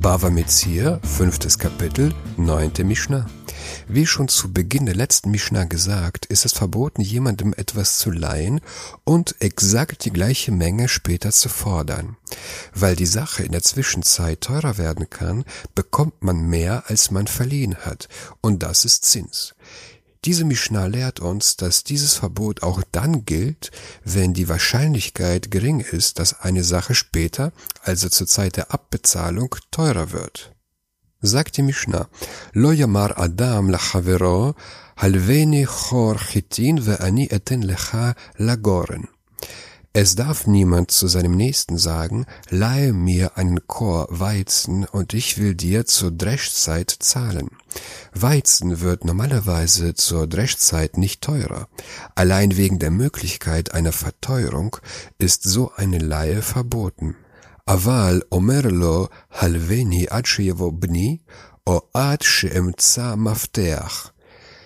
Bava Metzir, fünftes Kapitel, neunte Mishnah. Wie schon zu Beginn der letzten Mishnah gesagt, ist es verboten, jemandem etwas zu leihen und exakt die gleiche Menge später zu fordern. Weil die Sache in der Zwischenzeit teurer werden kann, bekommt man mehr, als man verliehen hat, und das ist Zins. Diese Mishnah lehrt uns, dass dieses Verbot auch dann gilt, wenn die Wahrscheinlichkeit gering ist, dass eine Sache später, also zur Zeit der Abbezahlung, teurer wird. Sagt die Mishnah, Lo yamar Adam lachavero, halveni chor chitin ve'ani eten lecha lagoren. Es darf niemand zu seinem Nächsten sagen, leihe mir einen Chor Weizen und ich will dir zur Dreschzeit zahlen. Weizen wird normalerweise zur Dreschzeit nicht teurer. Allein wegen der Möglichkeit einer Verteuerung ist so eine Leihe verboten. Aval omerlo halveni ad bni o ad she'emza mafteach.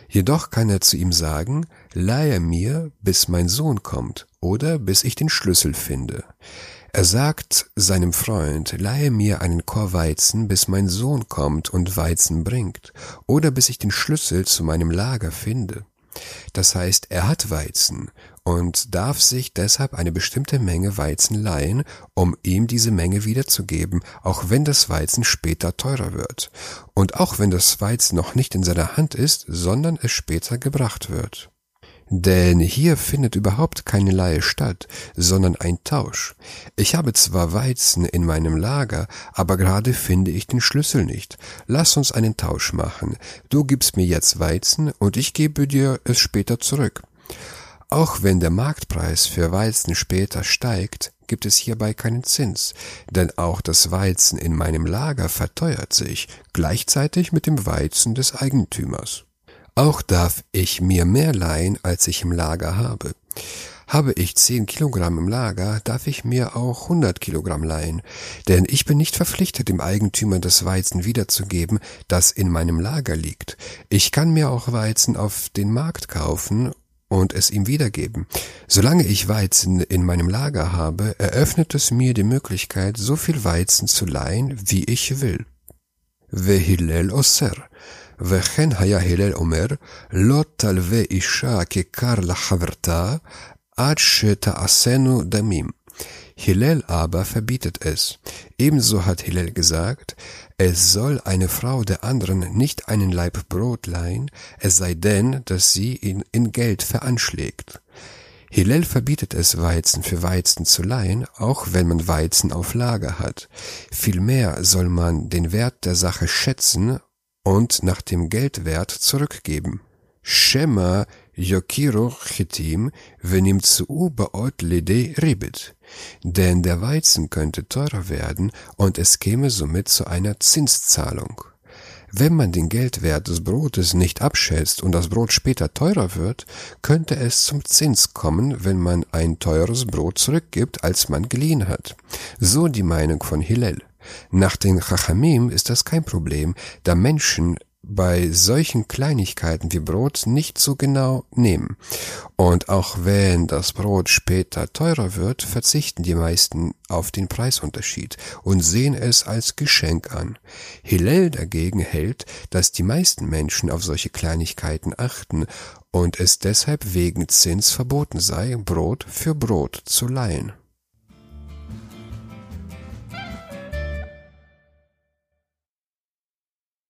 Jedoch kann er zu ihm sagen, leihe mir, bis mein Sohn kommt, oder bis ich den Schlüssel finde. Er sagt seinem Freund, leihe mir einen Chor Weizen, bis mein Sohn kommt und Weizen bringt, oder bis ich den Schlüssel zu meinem Lager finde. Das heißt, er hat Weizen und darf sich deshalb eine bestimmte Menge Weizen leihen, um ihm diese Menge wiederzugeben, auch wenn das Weizen später teurer wird und auch wenn das Weizen noch nicht in seiner Hand ist, sondern es später gebracht wird. Denn hier findet überhaupt keine Leihe statt, sondern ein Tausch. Ich habe zwar Weizen in meinem Lager, aber gerade finde ich den Schlüssel nicht. Lass uns einen Tausch machen. Du gibst mir jetzt Weizen und ich gebe dir es später zurück. Auch wenn der Marktpreis für Weizen später steigt, gibt es hierbei keinen Zins, denn auch das Weizen in meinem Lager verteuert sich, gleichzeitig mit dem Weizen des Eigentümers. Auch darf ich mir mehr leihen, als ich im Lager habe. Habe ich 10 Kilogramm im Lager, darf ich mir auch 100 Kilogramm leihen, denn ich bin nicht verpflichtet, dem Eigentümer das Weizen wiederzugeben, das in meinem Lager liegt. Ich kann mir auch Weizen auf den Markt kaufen und es ihm wiedergeben. Solange ich Weizen in meinem Lager habe, eröffnet es mir die Möglichkeit, so viel Weizen zu leihen, wie ich will. Vehillel Oser וכן היה הלל אומר, לא תלווה אישה ככר לחברתה, עד שתעשינו דמים. Hillel aber verbietet es. Ebenso hat Hillel gesagt, es soll eine Frau der anderen nicht einen Laib Brot leihen, es sei denn, dass sie ihn in Geld veranschlägt. Hillel verbietet es, Weizen für Weizen zu leihen, auch wenn man Weizen auf Lager hat. Vielmehr soll man den Wert der Sache schätzen und nach dem Geldwert zurückgeben. Shema Yokiro Chitim venimtsu baot lede ribit. Denn der Weizen könnte teurer werden und es käme somit zu einer Zinszahlung. Wenn man den Geldwert des Brotes nicht abschätzt und das Brot später teurer wird, könnte es zum Zins kommen, wenn man ein teures Brot zurückgibt, als man geliehen hat. So die Meinung von Hillel. Nach den Chachamim ist das kein Problem, da Menschen bei solchen Kleinigkeiten wie Brot nicht so genau nehmen. Und auch wenn das Brot später teurer wird, verzichten die meisten auf den Preisunterschied und sehen es als Geschenk an. Hillel dagegen hält, dass die meisten Menschen auf solche Kleinigkeiten achten und es deshalb wegen Zins verboten sei, Brot für Brot zu leihen.